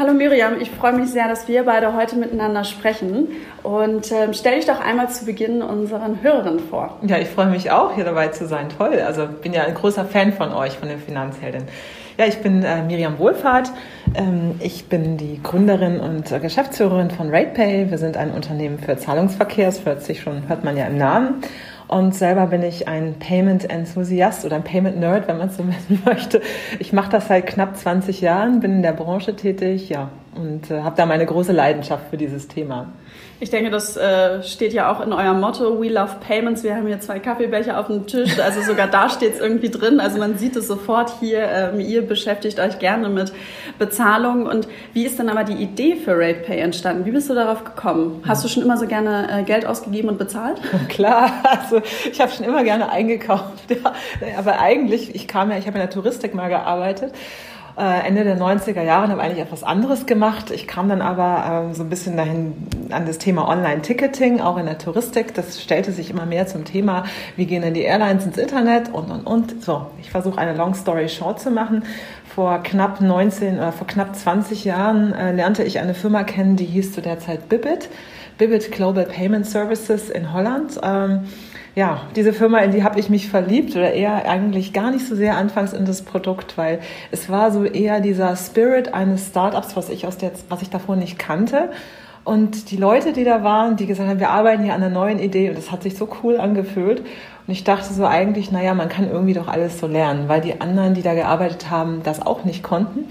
Hallo Miriam, ich freue mich sehr, dass wir beide heute miteinander sprechen. Und ähm, stell dich doch einmal zu Beginn unseren Hörerinnen vor. Ja, ich freue mich auch, hier dabei zu sein. Toll. Also bin ja ein großer Fan von euch, von den Finanzhelden. Ja, ich bin äh, Miriam Wohlfahrt. Ähm, ich bin die Gründerin und äh, Geschäftsführerin von RatePay. Wir sind ein Unternehmen für Zahlungsverkehr. Das hört sich schon, hört man ja im Namen. Und selber bin ich ein Payment-Enthusiast oder ein Payment-Nerd, wenn man es so nennen möchte. Ich mache das seit knapp 20 Jahren, bin in der Branche tätig, ja, und äh, habe da meine große Leidenschaft für dieses Thema. Ich denke, das äh, steht ja auch in eurem Motto, We Love Payments. Wir haben hier zwei Kaffeebecher auf dem Tisch, also sogar da steht es irgendwie drin. Also man sieht es sofort hier, ähm, ihr beschäftigt euch gerne mit Bezahlung. Und wie ist denn aber die Idee für RatePay entstanden? Wie bist du darauf gekommen? Hast du schon immer so gerne äh, Geld ausgegeben und bezahlt? Klar, also ich habe schon immer gerne eingekauft. Ja. Aber eigentlich, ich kam ja, ich habe in der Touristik mal gearbeitet äh, Ende der 90er Jahre und habe eigentlich etwas anderes gemacht. Ich kam dann aber ähm, so ein bisschen dahin an das Thema Online-Ticketing, auch in der Touristik. Das stellte sich immer mehr zum Thema, wie gehen denn die Airlines ins Internet und, und, und. So, ich versuche eine Long Story Short zu machen. Vor knapp 19 oder vor knapp 20 Jahren äh, lernte ich eine Firma kennen, die hieß zu der Zeit Bibit. Bibit Global Payment Services in Holland. Ähm, ja, diese Firma, in die habe ich mich verliebt oder eher eigentlich gar nicht so sehr anfangs in das Produkt, weil es war so eher dieser Spirit eines Startups, was ich aus der, was ich davor nicht kannte. Und die Leute, die da waren, die gesagt haben, wir arbeiten hier an einer neuen Idee und das hat sich so cool angefühlt. Und ich dachte so eigentlich, naja, man kann irgendwie doch alles so lernen, weil die anderen, die da gearbeitet haben, das auch nicht konnten.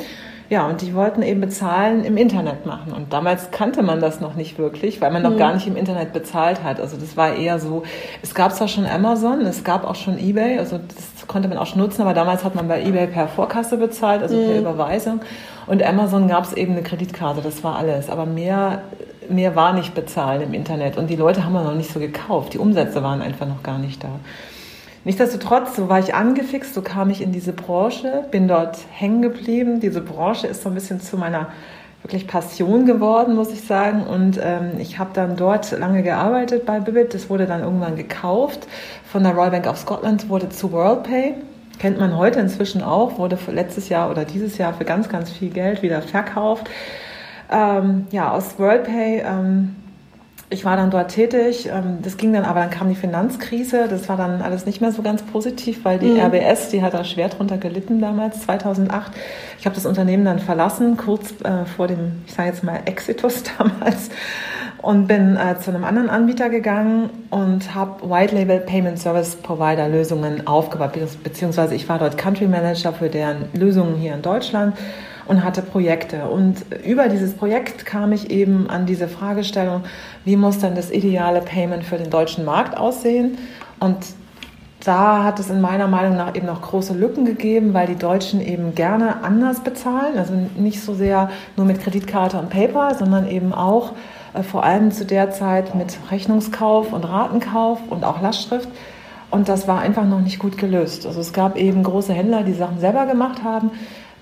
Ja, und die wollten eben bezahlen im Internet machen. Und damals kannte man das noch nicht wirklich, weil man noch mhm. gar nicht im Internet bezahlt hat. Also das war eher so, es gab zwar schon Amazon, es gab auch schon eBay, also das konnte man auch schon nutzen, aber damals hat man bei eBay per Vorkasse bezahlt, also mhm. per Überweisung. Und Amazon gab es eben eine Kreditkarte, das war alles. Aber mehr, mehr war nicht bezahlen im Internet. Und die Leute haben wir noch nicht so gekauft. Die Umsätze waren einfach noch gar nicht da. Nichtsdestotrotz, so war ich angefixt, so kam ich in diese Branche, bin dort hängen geblieben. Diese Branche ist so ein bisschen zu meiner wirklich Passion geworden, muss ich sagen. Und ähm, ich habe dann dort lange gearbeitet bei Bibit. Das wurde dann irgendwann gekauft von der Royal Bank of Scotland, wurde zu WorldPay. Kennt man heute inzwischen auch, wurde letztes Jahr oder dieses Jahr für ganz, ganz viel Geld wieder verkauft. Ähm, ja, aus WorldPay ähm, ich war dann dort tätig. Ähm, das ging dann, aber dann kam die Finanzkrise. Das war dann alles nicht mehr so ganz positiv, weil die mhm. RBS, die hat da schwer drunter gelitten damals, 2008. Ich habe das Unternehmen dann verlassen, kurz äh, vor dem, ich sage jetzt mal, Exitus damals und bin äh, zu einem anderen Anbieter gegangen und habe White Label Payment Service Provider Lösungen aufgebaut, beziehungsweise ich war dort Country Manager für deren Lösungen hier in Deutschland und hatte Projekte. Und über dieses Projekt kam ich eben an diese Fragestellung, wie muss denn das ideale Payment für den deutschen Markt aussehen? Und da hat es in meiner Meinung nach eben noch große Lücken gegeben, weil die Deutschen eben gerne anders bezahlen, also nicht so sehr nur mit Kreditkarte und PayPal, sondern eben auch äh, vor allem zu der Zeit mit Rechnungskauf und Ratenkauf und auch Lastschrift. Und das war einfach noch nicht gut gelöst. Also es gab eben große Händler, die Sachen selber gemacht haben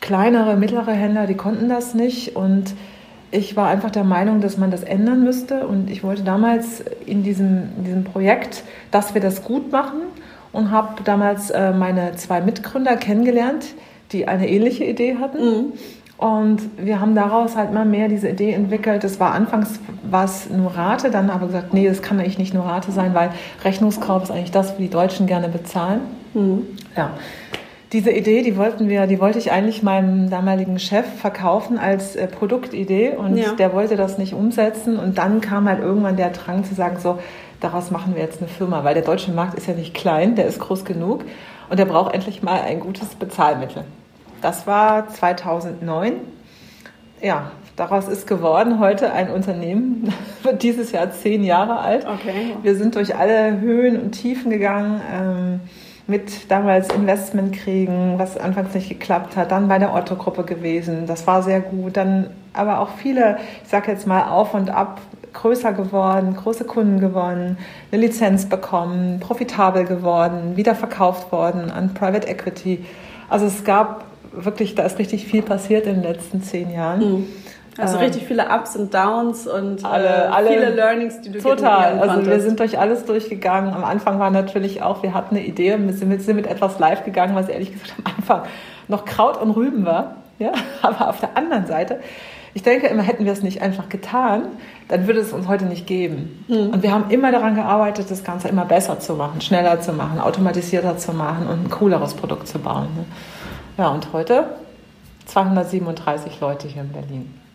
kleinere, mittlere Händler, die konnten das nicht und ich war einfach der Meinung, dass man das ändern müsste und ich wollte damals in diesem, in diesem Projekt, dass wir das gut machen und habe damals äh, meine zwei Mitgründer kennengelernt, die eine ähnliche Idee hatten. Mhm. Und wir haben daraus halt mal mehr diese Idee entwickelt. Das war anfangs was nur Rate, dann aber gesagt, nee, das kann eigentlich nicht nur Rate sein, weil Rechnungskauf ist eigentlich das, was die Deutschen gerne bezahlen. Mhm. Ja diese Idee, die wollten wir, die wollte ich eigentlich meinem damaligen Chef verkaufen als äh, Produktidee und ja. der wollte das nicht umsetzen und dann kam halt irgendwann der Drang zu sagen, so, daraus machen wir jetzt eine Firma, weil der deutsche Markt ist ja nicht klein, der ist groß genug und der braucht endlich mal ein gutes Bezahlmittel. Das war 2009. Ja, daraus ist geworden heute ein Unternehmen, wird dieses Jahr zehn Jahre alt. Okay. Wir sind durch alle Höhen und Tiefen gegangen. Ähm, mit damals Investment kriegen, was anfangs nicht geklappt hat, dann bei der Otto-Gruppe gewesen, das war sehr gut, dann aber auch viele, ich sage jetzt mal auf und ab, größer geworden, große Kunden gewonnen, eine Lizenz bekommen, profitabel geworden, wieder verkauft worden an Private Equity. Also es gab wirklich, da ist richtig viel passiert in den letzten zehn Jahren. Mhm. Also richtig viele Ups und Downs und alle, äh, alle, viele Learnings, die du Total. Also wir sind durch alles durchgegangen. Am Anfang war natürlich auch, wir hatten eine Idee, wir sind, sind mit etwas live gegangen, was ehrlich gesagt am Anfang noch Kraut und Rüben war. Ja, aber auf der anderen Seite, Ich denke immer, hätten wir es nicht einfach getan, dann würde es uns heute nicht geben. Mhm. Und wir haben immer daran gearbeitet, das Ganze immer besser zu machen, schneller zu machen, automatisierter zu machen und ein cooleres Produkt zu bauen. Ne? Ja, und heute 237 Leute hier in Berlin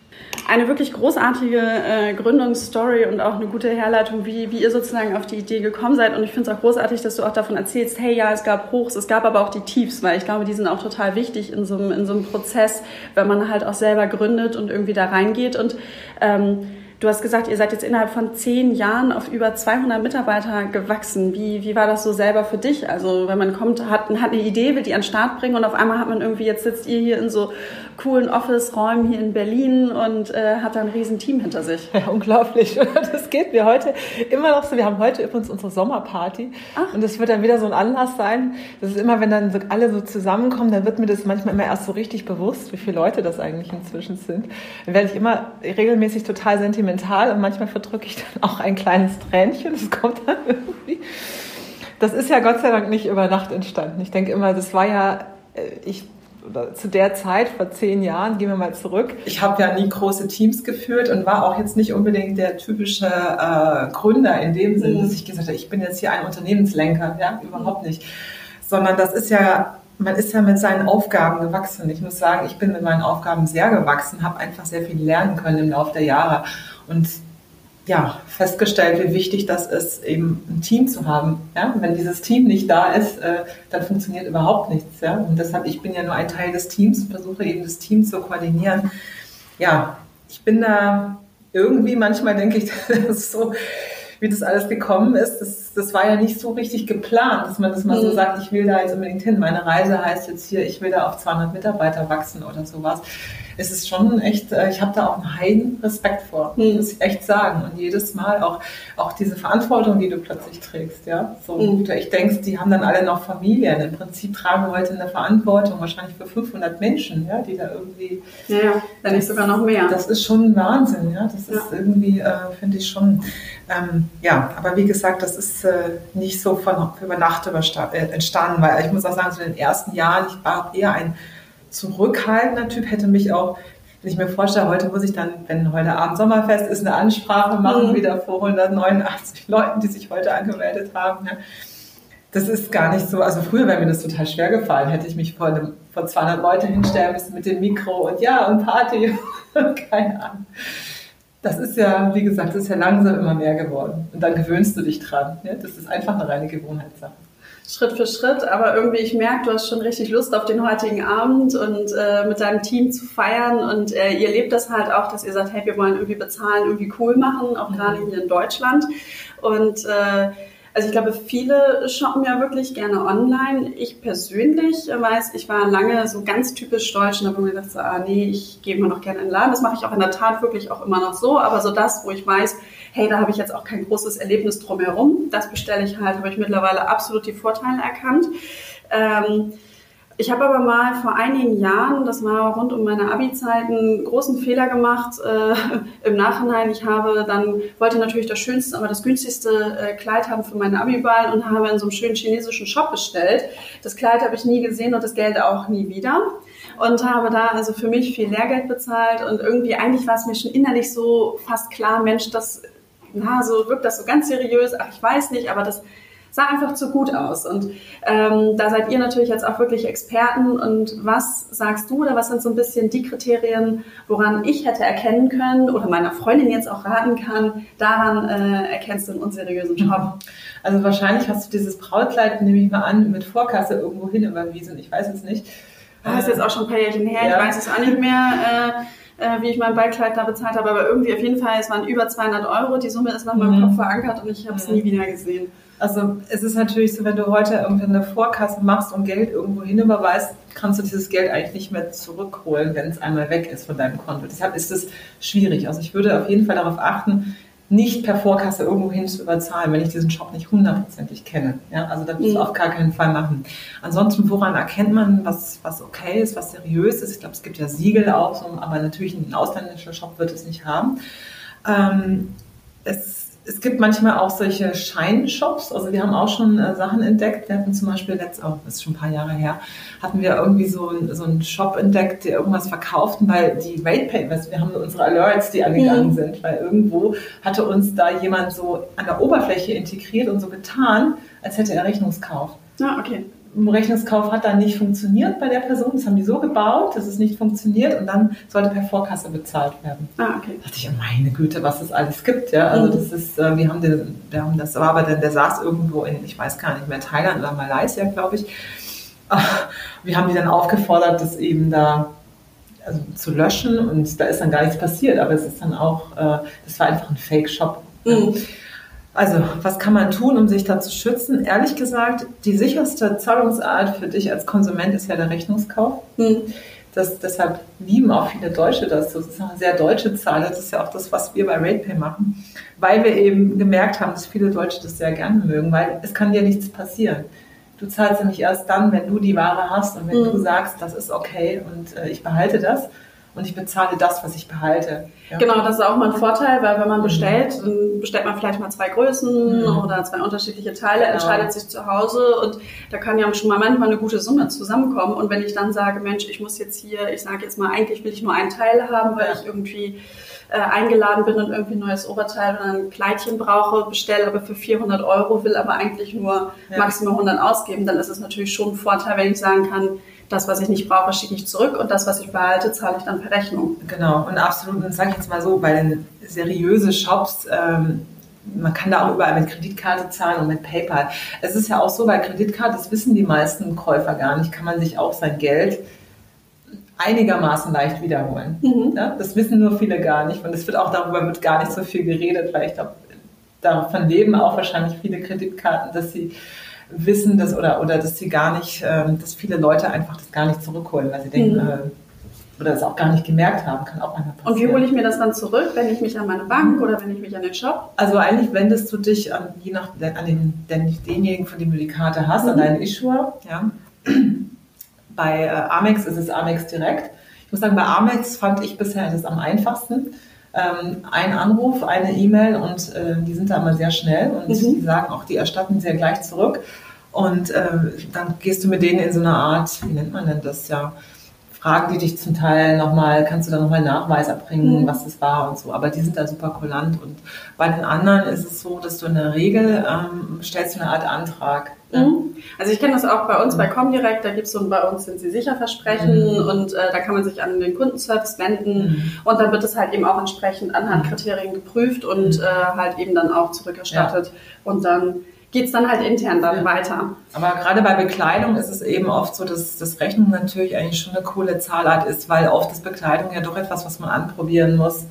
eine wirklich großartige äh, Gründungsstory und auch eine gute Herleitung, wie, wie ihr sozusagen auf die Idee gekommen seid. Und ich finde es auch großartig, dass du auch davon erzählst, hey, ja, es gab Hochs, es gab aber auch die Tiefs, weil ich glaube, die sind auch total wichtig in so einem, Prozess, wenn man halt auch selber gründet und irgendwie da reingeht. Und ähm, Du hast gesagt, ihr seid jetzt innerhalb von zehn Jahren auf über 200 Mitarbeiter gewachsen. Wie, wie war das so selber für dich? Also wenn man kommt, hat, hat eine Idee, will die an den Start bringen und auf einmal hat man irgendwie, jetzt sitzt ihr hier in so coolen Office-Räumen hier in Berlin und äh, hat da ein riesen Team hinter sich. Ja, unglaublich. Das geht mir heute immer noch so. Wir haben heute übrigens unsere Sommerparty Ach. und das wird dann wieder so ein Anlass sein. Das ist immer, wenn dann so alle so zusammenkommen, dann wird mir das manchmal immer erst so richtig bewusst, wie viele Leute das eigentlich inzwischen sind. Dann werde ich immer regelmäßig total sentimental und manchmal verdrücke ich dann auch ein kleines Tränchen. Das kommt dann irgendwie. Das ist ja Gott sei Dank nicht über Nacht entstanden. Ich denke immer, das war ja, äh, ich zu der Zeit, vor zehn Jahren, gehen wir mal zurück. Ich habe ja nie große Teams geführt und war auch jetzt nicht unbedingt der typische äh, Gründer in dem Sinne, dass mhm. ich gesagt habe, ich bin jetzt hier ein Unternehmenslenker. Ja, überhaupt nicht. Sondern das ist ja man ist ja mit seinen Aufgaben gewachsen. Ich muss sagen, ich bin mit meinen Aufgaben sehr gewachsen, habe einfach sehr viel lernen können im Laufe der Jahre und ja, festgestellt, wie wichtig das ist, eben ein Team zu haben. Ja? Wenn dieses Team nicht da ist, äh, dann funktioniert überhaupt nichts. Ja? Und deshalb, ich bin ja nur ein Teil des Teams und versuche eben das Team zu koordinieren. Ja, ich bin da irgendwie, manchmal denke ich, das ist so, wie das alles gekommen ist, das, das war ja nicht so richtig geplant, dass man das mal so mhm. sagt, ich will da jetzt unbedingt hin. Meine Reise heißt jetzt hier, ich will da auf 200 Mitarbeiter wachsen oder sowas es ist schon echt, äh, ich habe da auch einen heiden Respekt vor, mhm. muss ich echt sagen. Und jedes Mal auch, auch diese Verantwortung, die du plötzlich trägst, ja. So, mhm. ich denke, die haben dann alle noch Familien. Im Prinzip tragen heute eine Verantwortung wahrscheinlich für 500 Menschen, ja, die da irgendwie. Ja, ja wenn nicht sogar noch mehr. Das ist schon Wahnsinn, ja. Das ja. ist irgendwie, äh, finde ich schon, ähm, ja. Aber wie gesagt, das ist äh, nicht so von über Nacht äh, entstanden, weil ich muss auch sagen, so in den ersten Jahren, ich war eher ein zurückhaltender Typ, hätte mich auch, wenn ich mir vorstelle, heute muss ich dann, wenn heute Abend Sommerfest ist, eine Ansprache machen, mhm. wieder vor 189 Leuten, die sich heute angemeldet haben. Ne? Das ist gar nicht so, also früher wäre mir das total schwer gefallen, hätte ich mich vor, einem, vor 200 Leute hinstellen müssen mit dem Mikro und ja, und Party, keine Ahnung. Das ist ja, wie gesagt, das ist ja langsam immer mehr geworden. Und dann gewöhnst du dich dran. Ne? Das ist einfach eine reine Gewohnheitssache. Schritt für Schritt, aber irgendwie, ich merke, du hast schon richtig Lust auf den heutigen Abend und äh, mit deinem Team zu feiern und äh, ihr lebt das halt auch, dass ihr sagt, hey, wir wollen irgendwie bezahlen, irgendwie cool machen, auch mhm. gerade hier in Deutschland und äh, also ich glaube, viele shoppen ja wirklich gerne online. Ich persönlich weiß, ich war lange so ganz typisch deutsch und habe mir gedacht, so, ah nee, ich gehe immer noch gerne in den Laden. Das mache ich auch in der Tat wirklich auch immer noch so. Aber so das, wo ich weiß, hey, da habe ich jetzt auch kein großes Erlebnis drumherum. Das bestelle ich halt, habe ich mittlerweile absolut die Vorteile erkannt. Ähm, ich habe aber mal vor einigen Jahren, das war rund um meine Abi-Zeit, einen großen Fehler gemacht äh, im Nachhinein. Ich habe dann, wollte natürlich das schönste, aber das günstigste äh, Kleid haben für meinen Abi-Ball und habe in so einem schönen chinesischen Shop bestellt. Das Kleid habe ich nie gesehen und das Geld auch nie wieder. Und habe da also für mich viel Lehrgeld bezahlt und irgendwie eigentlich war es mir schon innerlich so fast klar, Mensch, das na, so wirkt das so ganz seriös, ach, ich weiß nicht, aber das sah einfach zu gut aus. Und ähm, da seid ihr natürlich jetzt auch wirklich Experten. Und was sagst du oder was sind so ein bisschen die Kriterien, woran ich hätte erkennen können oder meiner Freundin jetzt auch raten kann, daran äh, erkennst du einen unseriösen Job? Also wahrscheinlich hast du dieses Brautkleid, nehme ich mal an, mit Vorkasse irgendwo hin überwiesen. Ich weiß es nicht. Das ist jetzt auch schon ein paar Jährchen her, ja. ich weiß es auch nicht mehr. Äh, äh, wie ich mein Ballkleid da bezahlt habe, aber irgendwie auf jeden Fall, es waren über 200 Euro, die Summe ist nach meinem mhm. Kopf verankert und ich habe es mhm. nie wieder gesehen. Also es ist natürlich so, wenn du heute irgendwie eine Vorkasse machst und Geld irgendwo hin überweist, kannst du dieses Geld eigentlich nicht mehr zurückholen, wenn es einmal weg ist von deinem Konto. Deshalb ist es schwierig. Also ich würde auf jeden Fall darauf achten, nicht per Vorkasse irgendwo hin zu überzahlen, wenn ich diesen Shop nicht hundertprozentig kenne. Ja, also das muss mhm. auf gar keinen Fall machen. Ansonsten, woran erkennt man, was, was okay ist, was seriös ist? Ich glaube, es gibt ja Siegel auch, so, aber natürlich ein ausländischer Shop wird es nicht haben. Ähm, es es gibt manchmal auch solche Scheinshops. Also wir haben auch schon äh, Sachen entdeckt. Wir hatten zum Beispiel letzt, oh, das ist schon ein paar Jahre her, hatten wir irgendwie so, ein, so einen Shop entdeckt, der irgendwas verkauften, weil die Rate Papers, wir haben unsere Alerts, die angegangen mhm. sind, weil irgendwo hatte uns da jemand so an der Oberfläche integriert und so getan, als hätte er Rechnungskauf. Ah, okay. Rechnungskauf hat dann nicht funktioniert bei der Person. Das haben die so gebaut, dass es nicht funktioniert und dann sollte per Vorkasse bezahlt werden. Ah, okay. Da dachte ich, meine Güte, was es alles gibt. Ja, also mhm. das ist, äh, wir haben den, wir haben das war aber dann, der saß irgendwo in, ich weiß gar nicht mehr, Thailand oder Malaysia, glaube ich. Wir haben die dann aufgefordert, das eben da also zu löschen und da ist dann gar nichts passiert, aber es ist dann auch, äh, das war einfach ein Fake-Shop. Mhm. Also, was kann man tun, um sich da zu schützen? Ehrlich gesagt, die sicherste Zahlungsart für dich als Konsument ist ja der Rechnungskauf. Hm. Das, deshalb lieben auch viele Deutsche das. Eine sehr deutsche Zahl. Das ist ja auch das, was wir bei RatePay machen, weil wir eben gemerkt haben, dass viele Deutsche das sehr gerne mögen, weil es kann dir nichts passieren. Du zahlst nämlich erst dann, wenn du die Ware hast und wenn mhm. du sagst, das ist okay und äh, ich behalte das und ich bezahle das, was ich behalte. Ja. Genau, das ist auch mal ein Vorteil, weil wenn man bestellt, dann bestellt man vielleicht mal zwei Größen mhm. oder zwei unterschiedliche Teile, genau. entscheidet sich zu Hause und da kann ja schon mal manchmal eine gute Summe zusammenkommen. Und wenn ich dann sage, Mensch, ich muss jetzt hier, ich sage jetzt mal, eigentlich will ich nur einen Teil haben, weil ja. ich irgendwie äh, eingeladen bin und irgendwie ein neues Oberteil oder ein Kleidchen brauche, bestelle aber für 400 Euro, will aber eigentlich nur ja. maximal 100 ausgeben, dann ist es natürlich schon ein Vorteil, wenn ich sagen kann, das, was ich nicht brauche, schicke ich zurück und das, was ich behalte, zahle ich dann per Rechnung. Genau, und absolut, und sage ich jetzt mal so, bei den seriösen Shops, ähm, man kann da auch überall mit Kreditkarte zahlen und mit PayPal. Es ist ja auch so, bei Kreditkarte, das wissen die meisten Käufer gar nicht, kann man sich auch sein Geld einigermaßen leicht wiederholen. Mhm. Ja, das wissen nur viele gar nicht und es wird auch darüber wird gar nicht so viel geredet, weil ich glaube, davon leben auch wahrscheinlich viele Kreditkarten, dass sie wissen, dass oder, oder dass sie gar nicht, ähm, dass viele Leute einfach das gar nicht zurückholen, weil sie denken, mhm. äh, oder das auch gar nicht gemerkt haben, kann auch manchmal passieren. Und wie hole ich mir das dann zurück, wenn ich mich an meine Bank oder wenn ich mich an den Shop? Also eigentlich wendest du dich an, je nach, an den, den, denjenigen, von dem du die Karte hast, mhm. an deinen Issuer. Ja. Bei äh, Amex ist es Amex direkt. Ich muss sagen, bei Amex fand ich bisher das am einfachsten. Ähm, ein Anruf, eine E-Mail und äh, die sind da immer sehr schnell und mhm. die sagen auch, die erstatten sehr gleich zurück. Und äh, dann gehst du mit denen in so eine Art, wie nennt man denn das ja, fragen die dich zum Teil nochmal, kannst du da nochmal Nachweis erbringen, mhm. was es war und so. Aber die sind da super kulant. Und bei den anderen ist es so, dass du in der Regel ähm, stellst du eine Art Antrag. Mhm. Also ich kenne das auch bei uns bei Comdirect, da gibt es so ein bei uns sind sie sicher Versprechen mhm. und äh, da kann man sich an den Kundenservice wenden mhm. und dann wird es halt eben auch entsprechend anhand Kriterien geprüft und mhm. äh, halt eben dann auch zurückerstattet ja. und dann geht es dann halt intern dann ja. weiter. Aber gerade bei Bekleidung ist es eben oft so, dass das Rechnung natürlich eigentlich schon eine coole Zahlart ist, weil oft ist Bekleidung ja doch etwas, was man anprobieren muss.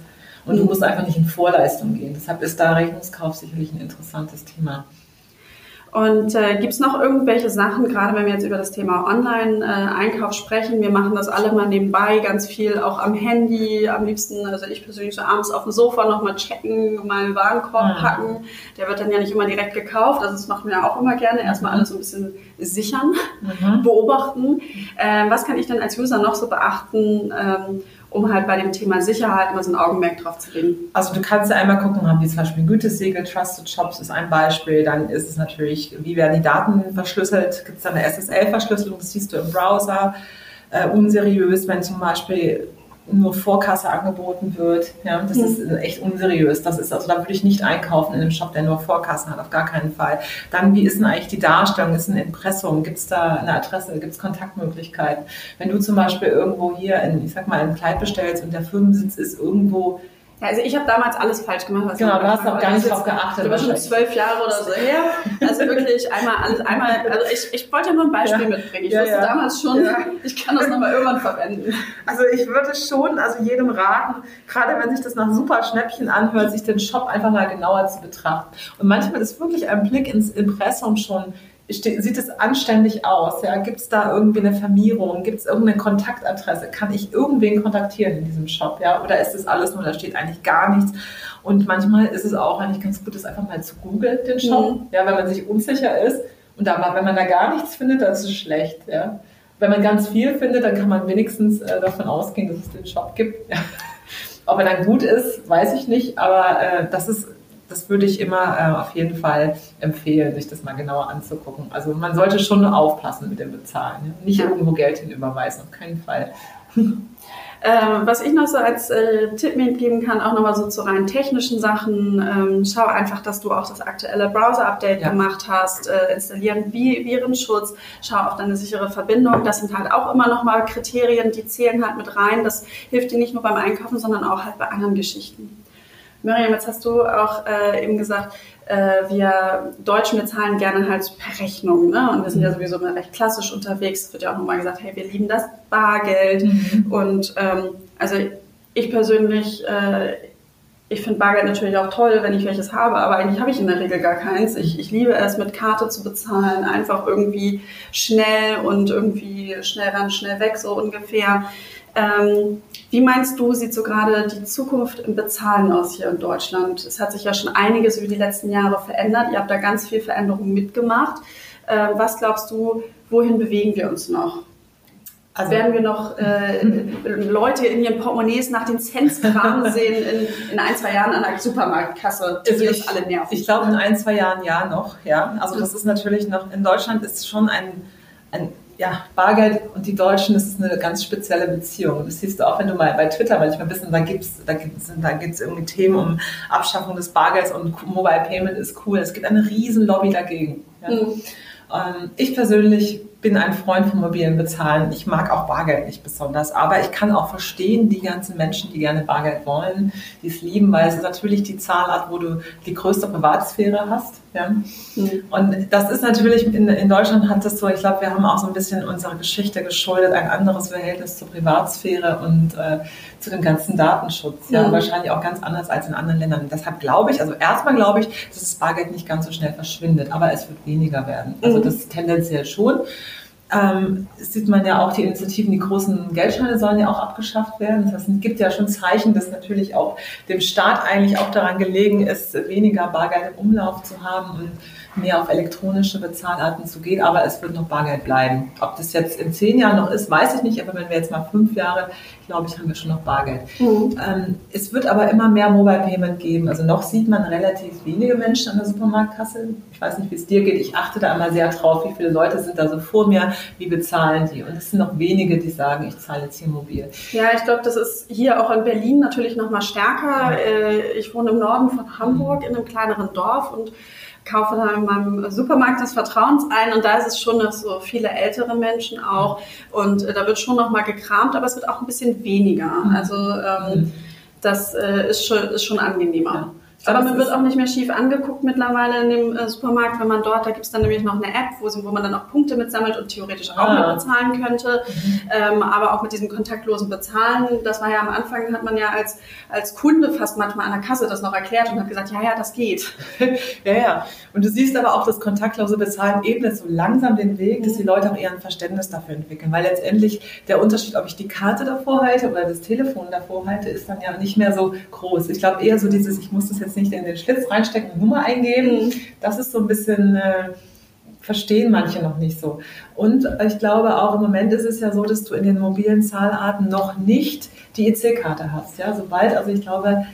Und du mhm. musst einfach nicht in Vorleistung gehen. Deshalb ist da Rechnungskauf sicherlich ein interessantes Thema. Und äh, gibt es noch irgendwelche Sachen, gerade wenn wir jetzt über das Thema Online-Einkauf äh, sprechen, wir machen das alle mal nebenbei, ganz viel auch am Handy, am liebsten, also ich persönlich so abends auf dem Sofa nochmal checken, mal einen Warenkorb mhm. packen. Der wird dann ja nicht immer direkt gekauft, also das machen wir auch immer gerne, erstmal alles so ein bisschen sichern, mhm. beobachten. Äh, was kann ich denn als User noch so beachten, ähm, um halt bei dem Thema Sicherheit mal so ein Augenmerk drauf zu legen. Also du kannst ja einmal gucken, haben die zum Beispiel Gütesiegel, Trusted Shops ist ein Beispiel, dann ist es natürlich, wie werden die Daten verschlüsselt, gibt es da eine SSL-Verschlüsselung, das siehst du im Browser, äh, unseriös, wenn zum Beispiel nur Vorkasse angeboten wird. Ja, das mhm. ist echt unseriös. Das ist also, da würde ich nicht einkaufen in einem Shop, der nur Vorkassen hat, auf gar keinen Fall. Dann, wie ist denn eigentlich die Darstellung? Ist ein Impressum? Gibt es da eine Adresse? Gibt es Kontaktmöglichkeiten? Wenn du zum Beispiel irgendwo hier, in, ich sag mal, ein Kleid bestellst und der Firmensitz ist irgendwo ja, also ich habe damals alles falsch gemacht. Was genau, du hast auch gar nicht drauf geachtet. Du warst schon zwölf Jahre oder so her. Also wirklich einmal alles, einmal, also ich, ich wollte ja nur ein Beispiel ja. mitbringen. Ich ja, wusste ja. damals schon, ich kann das nochmal irgendwann verwenden. Also ich würde schon, also jedem raten, gerade wenn sich das nach super Schnäppchen anhört, sich den Shop einfach mal genauer zu betrachten. Und manchmal ist wirklich ein Blick ins Impressum schon sieht es anständig aus? Ja? Gibt es da irgendwie eine Vermierung? Gibt es irgendeine Kontaktadresse? Kann ich irgendwen kontaktieren in diesem Shop? Ja? Oder ist das alles nur, da steht eigentlich gar nichts? Und manchmal ist es auch eigentlich ganz gut, das einfach mal zu googeln, den Shop, mhm. ja, wenn man sich unsicher ist. Und da, wenn man da gar nichts findet, dann ist es schlecht. Ja? Wenn man ganz viel findet, dann kann man wenigstens äh, davon ausgehen, dass es den Shop gibt. Ja. Ob er dann gut ist, weiß ich nicht, aber äh, das ist das würde ich immer äh, auf jeden Fall empfehlen, sich das mal genauer anzugucken. Also man sollte schon aufpassen mit dem Bezahlen. Ne? Nicht ja. irgendwo Geld hinüberweisen, auf keinen Fall. Ähm, was ich noch so als äh, Tipp mitgeben kann, auch nochmal so zu rein technischen Sachen, ähm, schau einfach, dass du auch das aktuelle Browser-Update ja. gemacht hast, äh, installieren Vi Virenschutz, schau auf deine sichere Verbindung. Das sind halt auch immer nochmal Kriterien, die zählen halt mit rein. Das hilft dir nicht nur beim Einkaufen, sondern auch halt bei anderen Geschichten. Miriam, jetzt hast du auch äh, eben gesagt, äh, wir Deutschen, wir zahlen gerne halt per Rechnung. Ne? Und wir sind ja mhm. sowieso immer recht klassisch unterwegs. Es wird ja auch nochmal gesagt, hey, wir lieben das Bargeld. Mhm. Und ähm, also ich persönlich, äh, ich finde Bargeld natürlich auch toll, wenn ich welches habe, aber eigentlich habe ich in der Regel gar keins. Ich, ich liebe es, mit Karte zu bezahlen, einfach irgendwie schnell und irgendwie schnell ran, schnell weg, so ungefähr. Ähm, wie meinst du, sieht so gerade die Zukunft im Bezahlen aus hier in Deutschland? Es hat sich ja schon einiges über die letzten Jahre verändert. Ihr habt da ganz viel Veränderung mitgemacht. Äh, was glaubst du, wohin bewegen wir uns noch? Also, Werden wir noch äh, Leute in ihren Portemonnaies nach den Cents kramen sehen in, in ein, zwei Jahren an der Supermarktkasse, die also ich, alle nerven? Ich glaube in ein, zwei Jahren ja noch, ja. Also das ist natürlich noch, in Deutschland ist schon ein, ein ja, Bargeld und die Deutschen, das ist eine ganz spezielle Beziehung. Das siehst du auch, wenn du mal bei Twitter manchmal bist, und da gibt's, da gibt's, da gibt's irgendwie Themen um Abschaffung des Bargelds und Mobile Payment ist cool. Es gibt eine riesen Lobby dagegen. Ja. Mhm. Ähm, ich persönlich bin ein Freund von mobilen Bezahlen. Ich mag auch Bargeld nicht besonders, aber ich kann auch verstehen die ganzen Menschen, die gerne Bargeld wollen, die es lieben, weil es ist natürlich die Zahlart, wo du die größte Privatsphäre hast. Ja? Mhm. Und das ist natürlich, in, in Deutschland hat das so, ich glaube, wir haben auch so ein bisschen unserer Geschichte geschuldet, ein anderes Verhältnis zur Privatsphäre und äh, zu dem ganzen Datenschutz. Ja, mhm. wahrscheinlich auch ganz anders als in anderen Ländern. Deshalb glaube ich, also erstmal glaube ich, dass das Bargeld nicht ganz so schnell verschwindet, aber es wird weniger werden. Also mhm. das tendenziell schon. Ähm, sieht man ja auch die Initiativen, die großen Geldscheine sollen ja auch abgeschafft werden. Das heißt, es gibt ja schon Zeichen, dass natürlich auch dem Staat eigentlich auch daran gelegen ist, weniger Bargeld im Umlauf zu haben und mehr auf elektronische Bezahlarten zu gehen, aber es wird noch Bargeld bleiben. Ob das jetzt in zehn Jahren noch ist, weiß ich nicht, aber wenn wir jetzt mal fünf Jahre, glaube ich, haben wir schon noch Bargeld. Mhm. Ähm, es wird aber immer mehr Mobile Payment geben. Also noch sieht man relativ wenige Menschen an der Supermarktkasse. Ich weiß nicht, wie es dir geht. Ich achte da immer sehr drauf, wie viele Leute sind da so vor mir, wie bezahlen die. Und es sind noch wenige, die sagen, ich zahle jetzt hier mobil. Ja, ich glaube, das ist hier auch in Berlin natürlich noch mal stärker. Äh, ich wohne im Norden von Hamburg in einem kleineren Dorf und kaufe dann in meinem Supermarkt des Vertrauens ein und da ist es schon noch so viele ältere Menschen auch und äh, da wird schon noch mal gekramt, aber es wird auch ein bisschen weniger. Mhm. Also ähm, das äh, ist, schon, ist schon angenehmer. Aber man wird auch nicht mehr schief angeguckt mittlerweile in dem äh, Supermarkt, wenn man dort, da gibt es dann nämlich noch eine App, wo, wo man dann auch Punkte mitsammelt und theoretisch auch ah. mit bezahlen könnte. Mhm. Ähm, aber auch mit diesem kontaktlosen Bezahlen, das war ja am Anfang, hat man ja als, als Kunde fast manchmal an der Kasse das noch erklärt und hat gesagt, ja, ja, das geht. ja, ja. Und du siehst aber auch, das kontaktlose Bezahlen ebnet so langsam den Weg, dass die Leute auch eher ein Verständnis dafür entwickeln. Weil letztendlich der Unterschied, ob ich die Karte davor halte oder das Telefon davor halte, ist dann ja nicht mehr so groß. Ich glaube eher so dieses, ich muss das jetzt jetzt nicht in den Schlitz reinstecken und Nummer eingeben. Mhm. Das ist so ein bisschen, äh, verstehen manche noch nicht so. Und ich glaube auch im Moment ist es ja so, dass du in den mobilen Zahlarten noch nicht die EC-Karte hast. Ja, sobald, also ich glaube,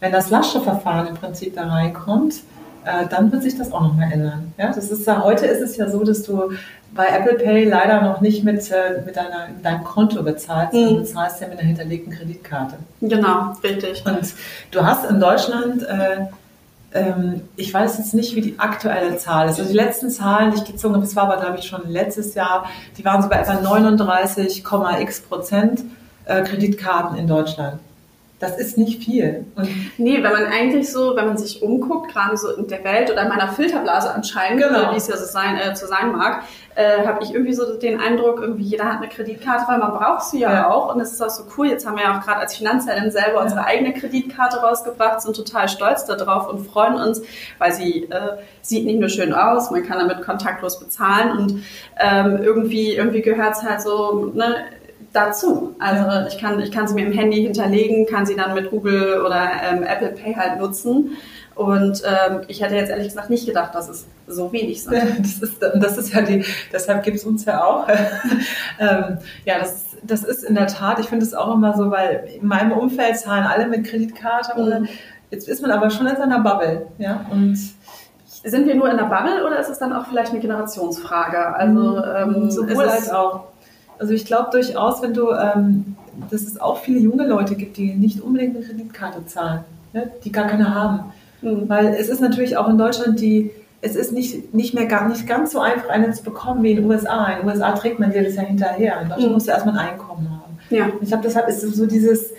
wenn das Lastschriftverfahren im Prinzip da reinkommt, äh, dann wird sich das auch nochmal ändern. Ja, das ist ja, heute ist es ja so, dass du bei Apple Pay leider noch nicht mit, äh, mit, deiner, mit deinem Konto bezahlst, mhm. du bezahlst ja mit einer hinterlegten Kreditkarte. Genau, richtig. Und du hast in Deutschland, äh, ähm, ich weiß jetzt nicht, wie die aktuelle Zahl ist. Also die letzten Zahlen, die ich gezogen habe, das war aber, glaube ich, schon letztes Jahr, die waren so bei etwa 39,x Prozent äh, Kreditkarten in Deutschland. Das ist nicht viel. Und nee, wenn man eigentlich so, wenn man sich umguckt, gerade so in der Welt oder in meiner Filterblase anscheinend, genau. wie es ja so sein, äh, zu sein mag, äh, habe ich irgendwie so den Eindruck, irgendwie jeder hat eine Kreditkarte, weil man braucht sie ja, ja. auch. Und es ist auch so cool. Jetzt haben wir ja auch gerade als Finanzherrin selber ja. unsere eigene Kreditkarte rausgebracht, sind total stolz darauf und freuen uns, weil sie äh, sieht nicht nur schön aus, man kann damit kontaktlos bezahlen und ähm, irgendwie, irgendwie gehört es halt so, ne, dazu. Also ich kann, ich kann sie mir im Handy hinterlegen, kann sie dann mit Google oder ähm, Apple Pay halt nutzen. Und ähm, ich hätte jetzt ehrlich gesagt nicht gedacht, dass es so wenig sind. Das ist, das ist ja die, deshalb gibt es uns ja auch. ähm, ja, das, das ist in der Tat, ich finde es auch immer so, weil in meinem Umfeld zahlen alle mit Kreditkarte mhm. Jetzt ist man aber schon in seiner Bubble, ja, und sind wir nur in der Bubble oder ist es dann auch vielleicht eine Generationsfrage? Also ähm, sowohl als auch. Also ich glaube durchaus, wenn du, ähm, dass es auch viele junge Leute gibt, die nicht unbedingt eine Kreditkarte zahlen, ne? die gar keine haben. Mhm. Weil es ist natürlich auch in Deutschland die, es ist nicht, nicht mehr gar nicht ganz so einfach, eine zu bekommen wie in den USA. In den USA trägt man jedes Jahr hinterher. In Deutschland mhm. musst du erstmal ein Einkommen haben. Ja. Ich glaube, deshalb ist es so dieses,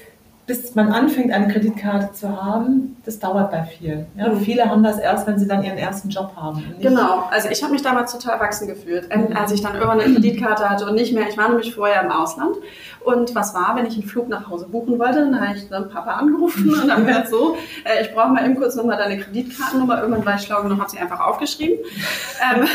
bis man anfängt, eine Kreditkarte zu haben, das dauert bei vielen. Ja, mhm. Viele haben das erst, wenn sie dann ihren ersten Job haben. Genau, also ich habe mich damals total erwachsen gefühlt, mhm. als ich dann irgendwann eine Kreditkarte hatte und nicht mehr. Ich war nämlich vorher im Ausland. Und was war, wenn ich einen Flug nach Hause buchen wollte? Dann habe ich dann Papa angerufen und dann gesagt so, äh, ich brauche mal eben kurz nochmal deine Kreditkartennummer. Irgendwann war ich schlau genug, habe sie einfach aufgeschrieben. Ähm,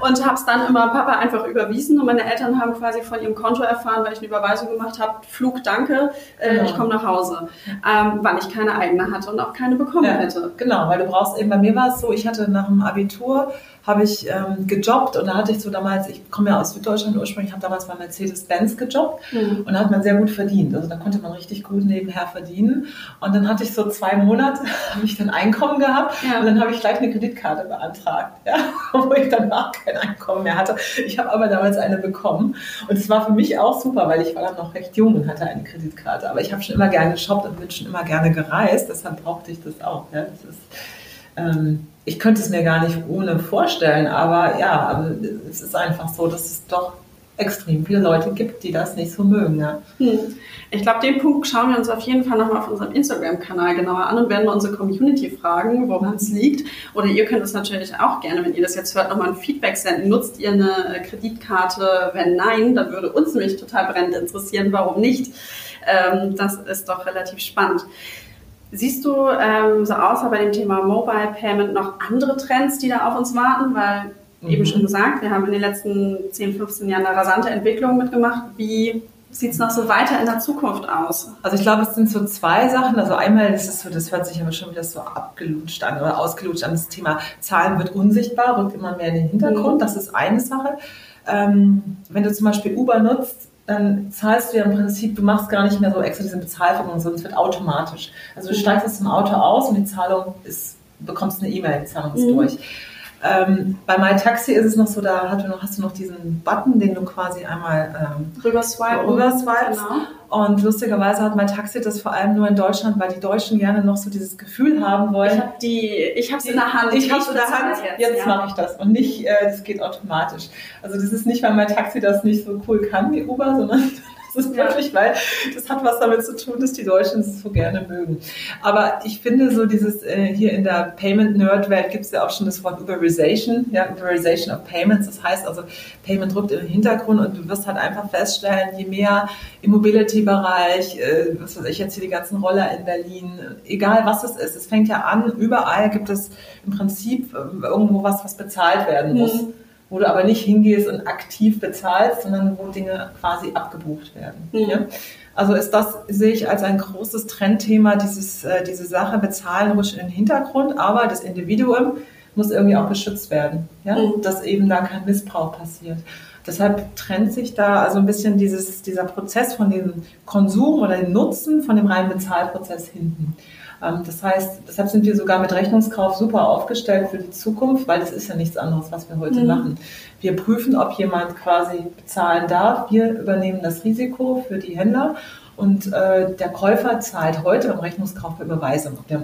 und habe es dann immer Papa einfach überwiesen und meine Eltern haben quasi von ihrem Konto erfahren, weil ich eine Überweisung gemacht habe, Flug, danke, äh, genau. ich komme nach Hause, ähm, weil ich keine eigene hatte und auch keine bekommen ja, hätte. Genau, weil du brauchst eben, bei mir war es so, ich hatte nach dem Abitur habe ich ähm, gejobbt und da hatte ich so damals, ich komme ja aus Süddeutschland ursprünglich, habe damals bei Mercedes-Benz gejobbt mhm. und da hat man sehr gut verdient. Also da konnte man richtig gut nebenher verdienen. Und dann hatte ich so zwei Monate, habe ich dann Einkommen gehabt ja. und dann habe ich gleich eine Kreditkarte beantragt, ja, wo ich danach kein Einkommen mehr hatte. Ich habe aber damals eine bekommen und es war für mich auch super, weil ich war dann noch recht jung und hatte eine Kreditkarte. Aber ich habe schon immer gerne geshoppt und bin schon immer gerne gereist, deshalb brauchte ich das auch. Ja. Das ist, ähm, ich könnte es mir gar nicht ohne vorstellen, aber ja, also es ist einfach so, dass es doch extrem viele Leute gibt, die das nicht so mögen. Ja. Hm. Ich glaube, den Punkt schauen wir uns auf jeden Fall nochmal auf unserem Instagram-Kanal genauer an und werden unsere Community fragen, woran es liegt. Oder ihr könnt es natürlich auch gerne, wenn ihr das jetzt hört, nochmal ein Feedback senden. Nutzt ihr eine Kreditkarte? Wenn nein, dann würde uns nämlich total brennend interessieren, warum nicht. Ähm, das ist doch relativ spannend. Siehst du ähm, so außer bei dem Thema Mobile Payment noch andere Trends, die da auf uns warten? Weil mhm. eben schon gesagt, wir haben in den letzten 10, 15 Jahren eine rasante Entwicklung mitgemacht. Wie sieht es noch so weiter in der Zukunft aus? Also ich glaube, es sind so zwei Sachen. Also einmal ist es so, das hört sich aber schon wieder so abgelutscht an oder ausgelutscht an. Das Thema Zahlen wird unsichtbar, rückt immer mehr in den Hintergrund. Mhm. Das ist eine Sache. Ähm, wenn du zum Beispiel Uber nutzt, dann zahlst du ja im Prinzip, du machst gar nicht mehr so extra diese Bezahlung, sondern es wird automatisch. Also du steigst aus dem Auto aus und die Zahlung ist, bekommst eine E-Mail, die Zahlung ist mhm. durch. Ähm, bei MyTaxi ist es noch so, da hast du noch, hast du noch diesen Button, den du quasi einmal ähm, rüberswipen. rüberswipest. Genau. Und lustigerweise hat MyTaxi das vor allem nur in Deutschland, weil die Deutschen gerne noch so dieses Gefühl haben wollen. Ich habe die, ich habe es in der Hand. Ich habe es in der Hand. Jetzt, jetzt ja. mache ich das und nicht, äh, das geht automatisch. Also das ist nicht, weil MyTaxi das nicht so cool kann wie Uber, sondern das ist wirklich, weil das hat was damit zu tun, dass die Deutschen es so gerne mögen. Aber ich finde so dieses, äh, hier in der Payment-Nerd-Welt gibt es ja auch schon das Wort Uberization, ja, Uberization of Payments. Das heißt also, Payment rückt in den Hintergrund und du wirst halt einfach feststellen, je mehr im Mobility-Bereich, äh, was weiß ich jetzt hier die ganzen Roller in Berlin, egal was es ist, es fängt ja an, überall gibt es im Prinzip äh, irgendwo was, was bezahlt werden muss. Mhm wo du aber nicht hingehst und aktiv bezahlst, sondern wo Dinge quasi abgebucht werden. Mhm. Ja? Also ist das, sehe ich als ein großes Trendthema, dieses, äh, diese Sache, bezahlen ruhig in den Hintergrund, aber das Individuum muss irgendwie auch geschützt werden, ja? Mhm. dass eben da kein Missbrauch passiert. Deshalb trennt sich da also ein bisschen dieses, dieser Prozess von dem Konsum oder dem Nutzen von dem reinen Bezahlprozess hinten. Ähm, das heißt, deshalb sind wir sogar mit Rechnungskauf super aufgestellt für die Zukunft, weil das ist ja nichts anderes, was wir heute mhm. machen. Wir prüfen, ob jemand quasi bezahlen darf. Wir übernehmen das Risiko für die Händler und äh, der Käufer zahlt heute beim Rechnungskauf per Überweisung. Der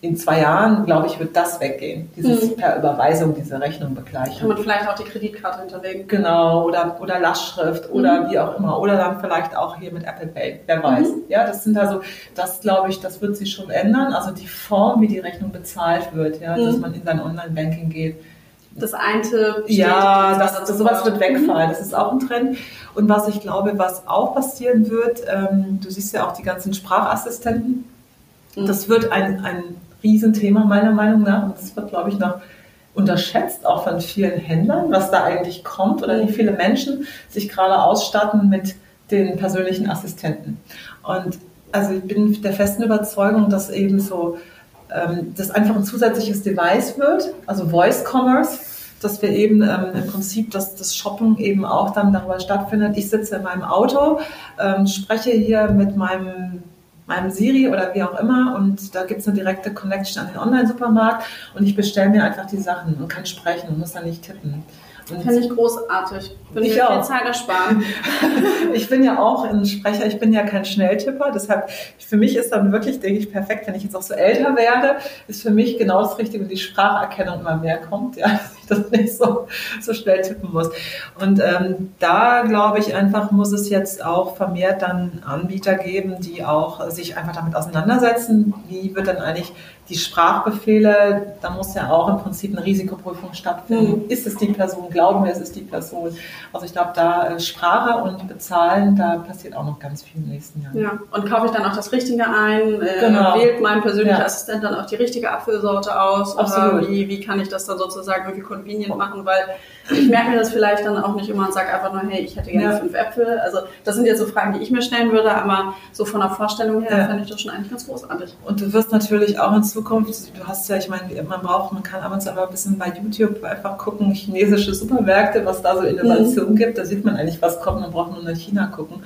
in zwei Jahren, glaube ich, wird das weggehen. Dieses mhm. per Überweisung, diese Rechnung begleichen. Kann man vielleicht auch die Kreditkarte hinterlegen. Genau, oder, oder Lastschrift oder mhm. wie auch immer. Oder dann vielleicht auch hier mit Apple Pay, wer weiß. Mhm. Ja, das sind also, das glaube ich, das wird sich schon ändern. Also die Form, wie die Rechnung bezahlt wird, ja, dass mhm. man in sein Online-Banking geht. Das eine Ja, das, das, sowas wird wegfallen. Das ist auch ein Trend. Und was ich glaube, was auch passieren wird, ähm, du siehst ja auch die ganzen Sprachassistenten. Mhm. Das wird ein, ein Riesenthema meiner Meinung nach. Und das wird, glaube ich, noch unterschätzt, auch von vielen Händlern, was da eigentlich kommt oder wie viele Menschen sich gerade ausstatten mit den persönlichen Assistenten. Und also ich bin der festen Überzeugung, dass eben so ähm, das einfach ein zusätzliches Device wird, also Voice Commerce, dass wir eben ähm, im Prinzip, dass das Shoppen eben auch dann darüber stattfindet. Ich sitze in meinem Auto, ähm, spreche hier mit meinem meinem Siri oder wie auch immer und da gibt es eine direkte Connection an den Online-Supermarkt und ich bestelle mir einfach die Sachen und kann sprechen und muss dann nicht tippen. Finde ich großartig. Würde ich mir viel Zeit ersparen. ich bin ja auch ein Sprecher, ich bin ja kein Schnelltipper. Deshalb, für mich ist dann wirklich, denke ich, perfekt, wenn ich jetzt auch so älter werde, ist für mich genau das Richtige, wenn die Spracherkennung immer mehr kommt, ja, das nicht so, so schnell tippen muss. Und ähm, da glaube ich einfach, muss es jetzt auch vermehrt dann Anbieter geben, die auch sich einfach damit auseinandersetzen. Wie wird dann eigentlich die Sprachbefehle, da muss ja auch im Prinzip eine Risikoprüfung stattfinden. Mhm. Ist es die Person? Glauben wir, es ist die Person? Also ich glaube, da äh, Sprache und Bezahlen, da passiert auch noch ganz viel den nächsten Jahren. Ja, und kaufe ich dann auch das Richtige ein? Äh, genau. Wählt mein persönlicher ja. Assistent dann auch die richtige Apfelsorte aus? Absolut. Oder wie, wie kann ich das dann sozusagen irgendwie convenient machen? Weil ich merke mir das vielleicht dann auch nicht immer und sage einfach nur, hey, ich hätte gerne ja. fünf Äpfel. Also das sind jetzt so Fragen, die ich mir stellen würde, aber so von der Vorstellung her ja. fände ich das schon eigentlich ganz großartig. Und du wirst natürlich auch in Zukunft, du hast ja, ich meine, man braucht, man kann ab und zu aber ein bisschen bei YouTube einfach gucken, chinesische Supermärkte, was da so Innovation mhm. gibt. Da sieht man eigentlich, was kommt, man braucht nur nach China gucken,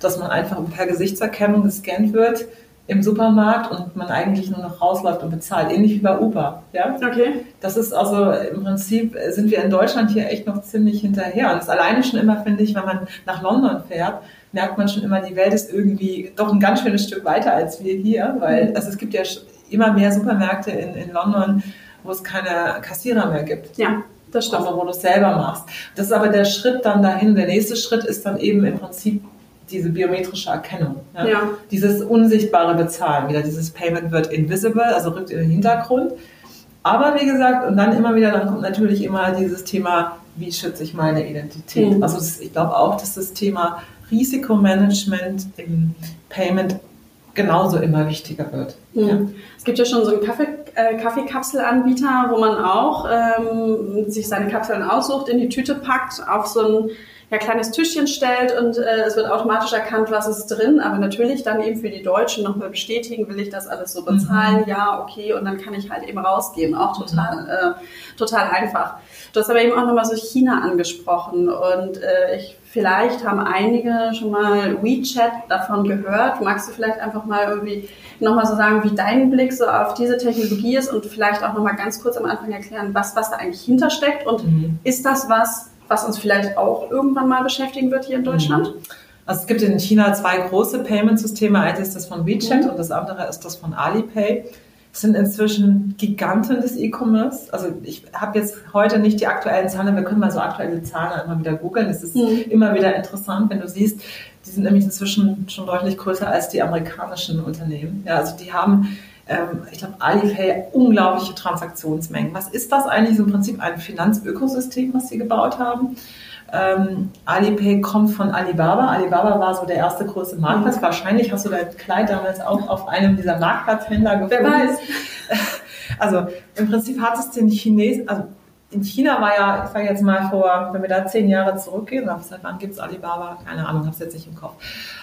dass man einfach per Gesichtserkennung gescannt wird im Supermarkt und man eigentlich nur noch rausläuft und bezahlt, ähnlich wie bei Uber. Ja? Okay. Das ist also im Prinzip sind wir in Deutschland hier echt noch ziemlich hinterher. Und das alleine schon immer, finde ich, wenn man nach London fährt, merkt man schon immer, die Welt ist irgendwie doch ein ganz schönes Stück weiter als wir hier, weil mhm. also es gibt ja immer mehr Supermärkte in, in London, wo es keine Kassierer mehr gibt. Ja. Das stimmt. Also wo du es selber machst. Das ist aber der Schritt dann dahin. Der nächste Schritt ist dann eben im Prinzip diese biometrische Erkennung. Ja? ja? Dieses unsichtbare Bezahlen, wieder dieses Payment wird invisible, also rückt in den Hintergrund. Aber wie gesagt, und dann immer wieder, dann kommt natürlich immer dieses Thema, wie schütze ich meine Identität? Mhm. Also das, ich glaube auch, dass das Thema Risikomanagement im Payment genauso immer wichtiger wird. Mhm. Ja. Es gibt ja schon so einen Kaffee, äh, Kaffeekapselanbieter, wo man auch ähm, sich seine Kapseln aussucht, in die Tüte packt, auf so ein ja, kleines Tischchen stellt und äh, es wird automatisch erkannt, was ist drin. Aber natürlich dann eben für die Deutschen nochmal bestätigen, will ich das alles so bezahlen? Mhm. Ja, okay. Und dann kann ich halt eben rausgehen. Auch total, mhm. äh, total einfach. Du hast aber eben auch nochmal so China angesprochen und äh, ich, vielleicht haben einige schon mal WeChat davon gehört. Magst du vielleicht einfach mal irgendwie nochmal so sagen, wie dein Blick so auf diese Technologie ist und vielleicht auch nochmal ganz kurz am Anfang erklären, was, was da eigentlich hintersteckt und mhm. ist das was, was uns vielleicht auch irgendwann mal beschäftigen wird hier in Deutschland? Mhm. Also es gibt in China zwei große Payment-Systeme. Eins ist das von WeChat mhm. und das andere ist das von Alipay. Sind inzwischen Giganten des E-Commerce. Also ich habe jetzt heute nicht die aktuellen Zahlen, wir können mal so aktuelle Zahlen immer wieder googeln. Es ist mhm. immer wieder interessant, wenn du siehst, die sind nämlich inzwischen schon deutlich größer als die amerikanischen Unternehmen. Ja, also die haben ähm, ich glaube, Alipay unglaubliche Transaktionsmengen. Was ist das eigentlich? So im Prinzip ein Finanzökosystem, was sie gebaut haben. Ähm, Alipay kommt von Alibaba. Alibaba war so der erste große Marktplatz. Mhm. Wahrscheinlich hast du dein Kleid damals auch auf einem dieser Marktplatzhändler gefunden. Wer weiß. Also im Prinzip hat es den Chinesen, also in China war ja, ich sage jetzt mal vor, wenn wir da zehn Jahre zurückgehen, seit wann gibt es Alibaba? Keine Ahnung, habe es jetzt nicht im Kopf.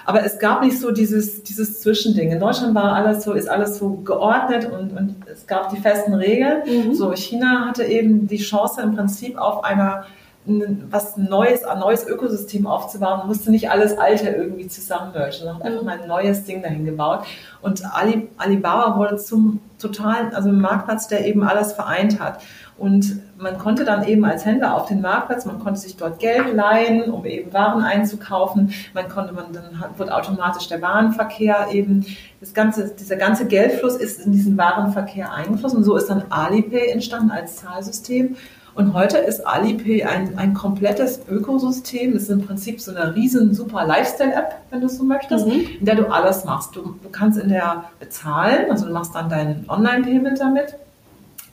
Aber es gab nicht so dieses, dieses Zwischending. In Deutschland war alles so, ist alles so geordnet und, und es gab die festen Regeln. Mhm. So, China hatte eben die Chance im Prinzip auf einer was Neues, ein neues Ökosystem aufzubauen, man musste nicht alles Alte irgendwie zusammenmergen, sondern einfach mal ein neues Ding dahin gebaut. Und Ali, Alibaba wurde zum totalen, also Marktplatz, der eben alles vereint hat. Und man konnte dann eben als Händler auf den Marktplatz, man konnte sich dort Geld leihen, um eben Waren einzukaufen. Man konnte, man dann wird automatisch der Warenverkehr eben, das ganze, dieser ganze Geldfluss ist in diesen Warenverkehr eingeflossen. Und so ist dann Alipay entstanden als Zahlsystem. Und heute ist Alipay ein, ein komplettes Ökosystem. Das ist im Prinzip so eine riesen super Lifestyle-App, wenn du es so möchtest, mhm. in der du alles machst. Du, du kannst in der bezahlen, also du machst dann dein Online-Payment damit.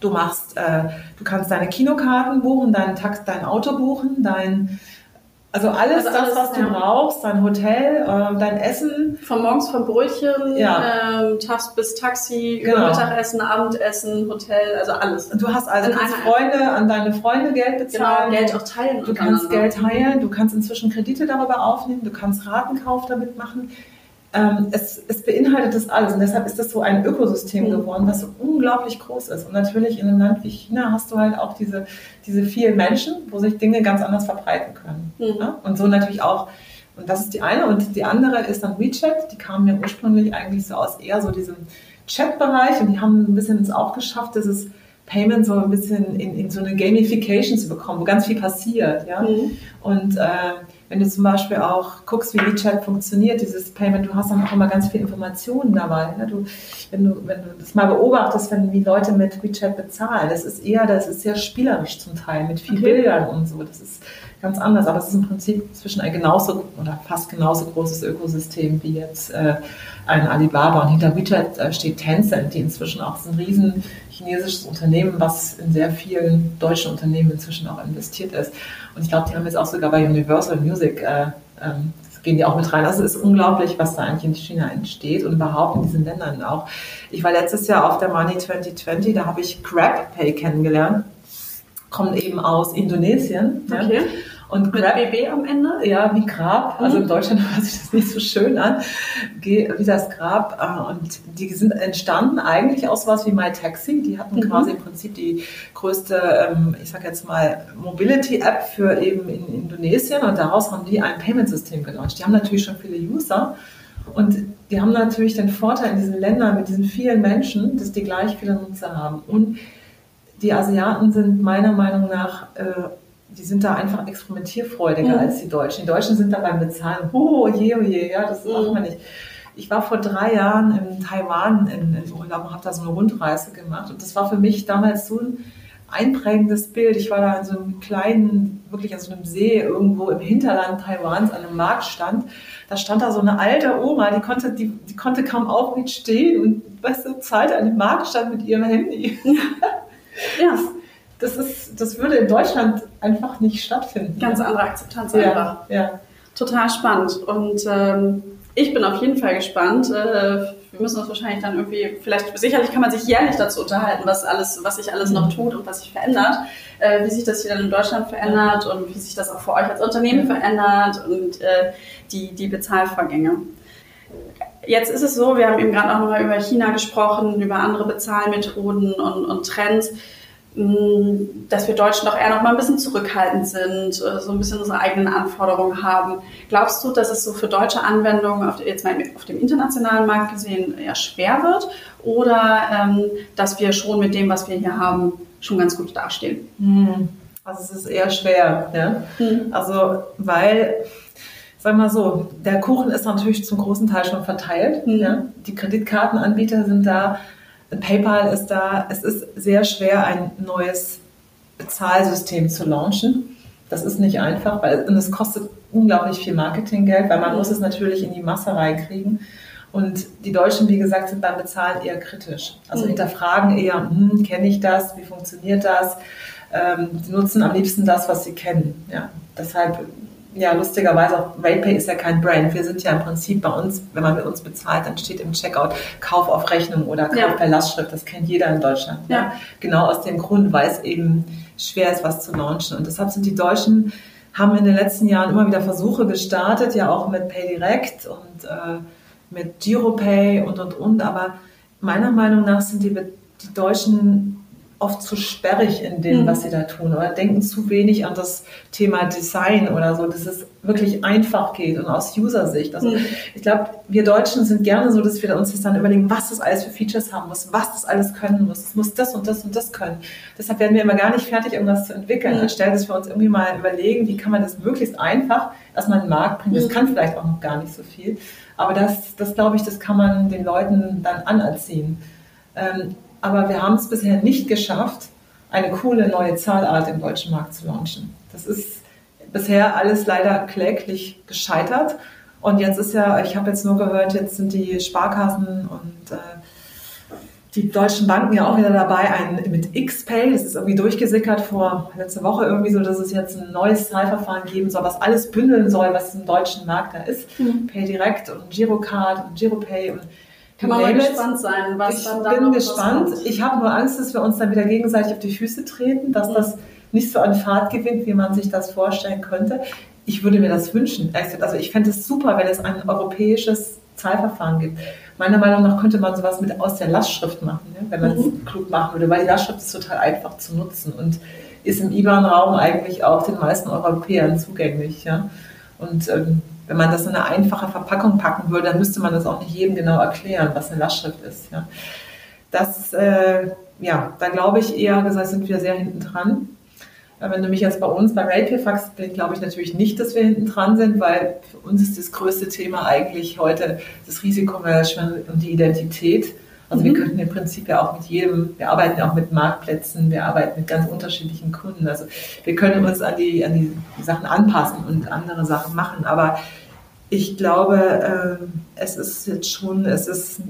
Du machst, äh, du kannst deine Kinokarten buchen, dein, Tax, dein Auto buchen, dein also alles, also alles das, was ja. du brauchst, dein Hotel, äh, dein Essen. Von morgens vom Brötchen, ja. ähm, Tags bis Taxi, genau. Mittagessen, Abendessen, Hotel, also alles. Du hast also kannst Freunde, an deine Freunde Geld bezahlen. Genau, Geld auch teilen. Du kannst Geld teilen, du kannst inzwischen Kredite darüber aufnehmen, du kannst Ratenkauf damit machen ähm, es, es, beinhaltet das alles und deshalb ist das so ein Ökosystem mhm. geworden, was so unglaublich groß ist. Und natürlich in einem Land wie China hast du halt auch diese, diese vielen Menschen, wo sich Dinge ganz anders verbreiten können. Mhm. Ja? Und so natürlich auch Und das ist die eine. Und die andere ist dann WeChat. Die kamen ja ursprünglich eigentlich so aus eher so diesem Chat-Bereich und die haben ein bisschen es auch geschafft, dieses Payment so ein bisschen in, in so eine Gamification zu bekommen, wo ganz viel passiert. Ja? Mhm. Und äh, wenn du zum Beispiel auch guckst, wie WeChat funktioniert, dieses Payment, du hast dann auch immer ganz viel Informationen dabei. Ne? Du, wenn, du, wenn du das mal beobachtest, wenn wie Leute mit WeChat bezahlen, das ist eher, das ist sehr spielerisch zum Teil, mit viel okay. Bildern und so. Das ist ganz anders, aber es ist im Prinzip zwischen ein genauso oder fast genauso großes Ökosystem wie jetzt äh, ein Alibaba. Und hinter WeChat äh, steht Tencent, die inzwischen auch ein riesen chinesisches Unternehmen, was in sehr vielen deutschen Unternehmen inzwischen auch investiert ist. Und ich glaube, die haben jetzt auch sogar bei Universal Music, äh, ähm, gehen die auch mit rein. Also es ist unglaublich, was da eigentlich in China entsteht und überhaupt in diesen Ländern auch. Ich war letztes Jahr auf der Money 2020, da habe ich GrabPay kennengelernt, kommen eben aus Indonesien. Okay. Ja. Und Mit Grab, BB am Ende? Ja, wie Grab. Also in mhm. Deutschland hört sich das nicht so schön an. Wie das Grab. Äh, und die sind entstanden eigentlich aus was wie MyTaxi. Die hatten mhm. quasi im Prinzip die größte, ähm, ich sag jetzt mal, Mobility-App für eben in Indonesien. Und daraus haben die ein Payment-System gelauncht. Die haben natürlich schon viele User. Und die haben natürlich den Vorteil in diesen Ländern mit diesen vielen Menschen, dass die gleich viele Nutzer haben. Und die Asiaten sind meiner Meinung nach äh, die sind da einfach experimentierfreudiger mhm. als die Deutschen. Die Deutschen sind da beim Bezahlen, oh je, oh je, ja, das mhm. macht man nicht. Ich war vor drei Jahren in Taiwan in, in Urlaub und habe da so eine Rundreise gemacht und das war für mich damals so ein einprägendes Bild. Ich war da in so einem kleinen, wirklich an so einem See irgendwo im Hinterland Taiwans an einem Marktstand. Da stand da so eine alte Oma, die konnte, die, die konnte kaum aufrecht stehen und weißt du, zahlt an dem Marktstand mit ihrem Handy. ja das, ist, das würde in Deutschland einfach nicht stattfinden. Ganz andere Akzeptanz einfach. Ja. Total spannend. Und ähm, ich bin auf jeden Fall gespannt. Äh, wir müssen uns wahrscheinlich dann irgendwie, vielleicht, sicherlich kann man sich jährlich dazu unterhalten, was alles, was sich alles noch mhm. tut und was sich verändert, äh, wie sich das hier dann in Deutschland verändert und wie sich das auch für euch als Unternehmen verändert und äh, die, die Bezahlvorgänge. Jetzt ist es so, wir haben eben gerade auch nochmal über China gesprochen, über andere Bezahlmethoden und, und Trends dass wir Deutschen doch eher noch mal ein bisschen zurückhaltend sind, äh, so ein bisschen unsere eigenen Anforderungen haben. Glaubst du, dass es so für deutsche Anwendungen auf, jetzt mal auf dem internationalen Markt gesehen eher schwer wird oder ähm, dass wir schon mit dem, was wir hier haben, schon ganz gut dastehen? Hm. Also es ist eher schwer, ja? Hm. Also weil Sag mal so, der Kuchen ist natürlich zum großen Teil schon verteilt. Mhm. Ja? Die Kreditkartenanbieter sind da, PayPal ist da, es ist sehr schwer, ein neues Bezahlsystem zu launchen. Das ist nicht einfach, weil und es kostet unglaublich viel Marketinggeld, weil man muss es natürlich in die Masse reinkriegen. Und die Deutschen, wie gesagt, sind beim Bezahlen eher kritisch. Also mhm. hinterfragen eher, hm, kenne ich das, wie funktioniert das? Ähm, sie nutzen am liebsten das, was sie kennen. Ja, deshalb ja, lustigerweise auch RayPay ist ja kein Brand. Wir sind ja im Prinzip bei uns, wenn man mit uns bezahlt, dann steht im Checkout Kauf auf Rechnung oder Kauf ja. per Lastschrift. Das kennt jeder in Deutschland. Ja. ja. Genau aus dem Grund, weil es eben schwer ist, was zu launchen. Und deshalb sind die Deutschen, haben in den letzten Jahren immer wieder Versuche gestartet, ja auch mit PayDirect und äh, mit GiroPay und und und. Aber meiner Meinung nach sind die, die Deutschen oft zu sperrig in dem, mhm. was sie da tun oder denken zu wenig an das Thema Design oder so, dass es wirklich einfach geht und aus User-Sicht. Also mhm. ich glaube, wir Deutschen sind gerne so, dass wir uns das dann überlegen, was das alles für Features haben muss, was das alles können muss. Es muss das und das und das können. Deshalb werden wir immer gar nicht fertig, irgendwas zu entwickeln, mhm. anstelle dass wir uns irgendwie mal überlegen, wie kann man das möglichst einfach erstmal in den Markt bringen. Das mhm. kann vielleicht auch noch gar nicht so viel. Aber das, das glaube ich, das kann man den Leuten dann anerziehen. Ähm, aber wir haben es bisher nicht geschafft, eine coole neue Zahlart im deutschen Markt zu launchen. Das ist bisher alles leider kläglich gescheitert. Und jetzt ist ja, ich habe jetzt nur gehört, jetzt sind die Sparkassen und äh, die deutschen Banken ja auch wieder dabei, ein, mit XPay, das ist irgendwie durchgesickert vor letzte Woche irgendwie so, dass es jetzt ein neues Zahlverfahren geben soll, was alles bündeln soll, was im deutschen Markt da ist. Mhm. PayDirect und Girocard und Giropay und kann man mal gespannt sein, was ich dann da Ich bin gespannt. Ich habe nur Angst, dass wir uns dann wieder gegenseitig auf die Füße treten, dass mhm. das nicht so an Fahrt gewinnt, wie man sich das vorstellen könnte. Ich würde mir das wünschen. Also ich fände es super, wenn es ein europäisches Zahlverfahren gibt. Meiner Meinung nach könnte man sowas mit aus der Lastschrift machen, ja, wenn man es mhm. klug machen würde, weil die Lastschrift ist total einfach zu nutzen und ist im IBAN-Raum eigentlich auch den meisten Europäern zugänglich. Ja. Und ähm, wenn man das in eine einfache Verpackung packen würde, dann müsste man das auch nicht jedem genau erklären, was eine Lastschrift ist. Ja. Das, äh, ja, da glaube ich eher gesagt, sind wir sehr hinten dran. Wenn du mich jetzt bei uns bei Ratepay fragst, glaube ich natürlich nicht, dass wir hinten dran sind, weil für uns ist das größte Thema eigentlich heute das Risikomanagement und die Identität. Also mhm. wir könnten im Prinzip ja auch mit jedem, wir arbeiten ja auch mit Marktplätzen, wir arbeiten mit ganz unterschiedlichen Kunden. Also wir können uns an die, an die Sachen anpassen und andere Sachen machen. Aber ich glaube, äh, es ist jetzt schon, es ist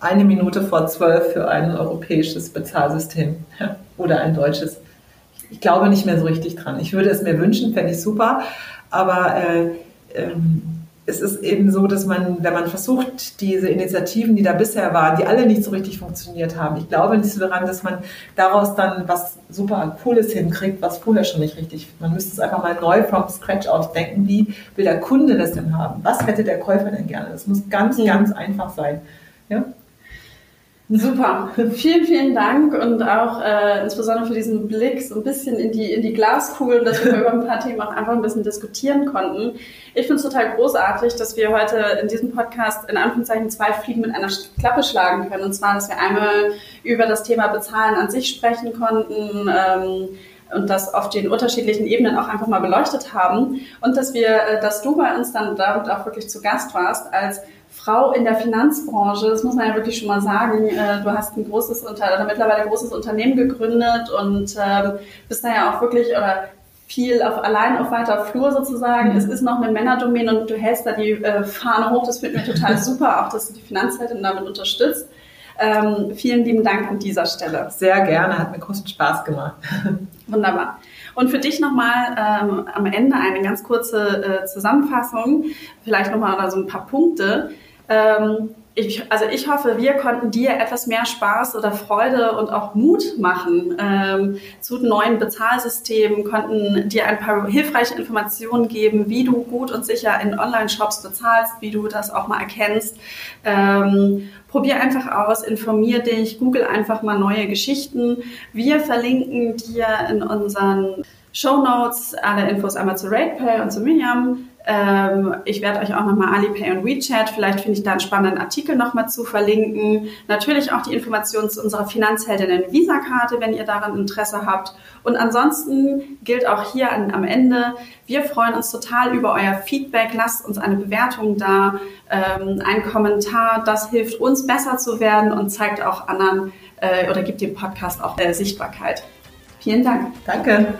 eine Minute vor zwölf für ein europäisches Bezahlsystem oder ein deutsches ich glaube nicht mehr so richtig dran. Ich würde es mir wünschen, fände ich super, aber äh, ähm, es ist eben so, dass man, wenn man versucht, diese Initiativen, die da bisher waren, die alle nicht so richtig funktioniert haben, ich glaube nicht so daran, dass man daraus dann was super Cooles hinkriegt, was vorher schon nicht richtig. Man müsste es einfach mal neu from scratch ausdenken. Wie will der Kunde das denn haben? Was hätte der Käufer denn gerne? Das muss ganz, ganz einfach sein. Ja? Super, vielen, vielen Dank und auch äh, insbesondere für diesen Blick so ein bisschen in die, in die Glaskugel, dass wir über ein paar Themen auch einfach ein bisschen diskutieren konnten. Ich finde es total großartig, dass wir heute in diesem Podcast in Anführungszeichen zwei Fliegen mit einer Klappe schlagen können. Und zwar, dass wir einmal über das Thema Bezahlen an sich sprechen konnten. Ähm, und das auf den unterschiedlichen Ebenen auch einfach mal beleuchtet haben und dass wir, äh, dass du bei uns dann damit auch wirklich zu Gast warst als Frau in der Finanzbranche, das muss man ja wirklich schon mal sagen. Äh, du hast ein großes Unter oder mittlerweile ein großes Unternehmen gegründet und ähm, bist da ja auch wirklich oder viel auf allein auf weiter Flur sozusagen. Mhm. Es ist noch eine Männerdomäne und du hältst da die äh, Fahne hoch. Das finden wir total super, auch dass du die Finanzleitung damit unterstützt. Ähm, vielen lieben Dank an dieser Stelle. Sehr gerne, hat mir großen Spaß gemacht. Wunderbar. Und für dich nochmal ähm, am Ende eine ganz kurze äh, Zusammenfassung, vielleicht nochmal so ein paar Punkte. Ähm, ich, also ich hoffe, wir konnten dir etwas mehr Spaß oder Freude und auch Mut machen ähm, zu neuen Bezahlsystemen, konnten dir ein paar hilfreiche Informationen geben, wie du gut und sicher in Online-Shops bezahlst, wie du das auch mal erkennst. Ähm, probier einfach aus, informier dich, google einfach mal neue Geschichten. Wir verlinken dir in unseren Show Notes alle Infos einmal zu RatePay und zu Miriam. Ähm, ich werde euch auch nochmal Alipay und WeChat, vielleicht finde ich da einen spannenden Artikel nochmal zu verlinken. Natürlich auch die Informationen zu unserer Finanzheldinnen Visa-Karte, wenn ihr daran Interesse habt. Und ansonsten gilt auch hier an, am Ende, wir freuen uns total über euer Feedback. Lasst uns eine Bewertung da, ähm, einen Kommentar. Das hilft uns besser zu werden und zeigt auch anderen äh, oder gibt dem Podcast auch äh, Sichtbarkeit. Vielen Dank. Danke.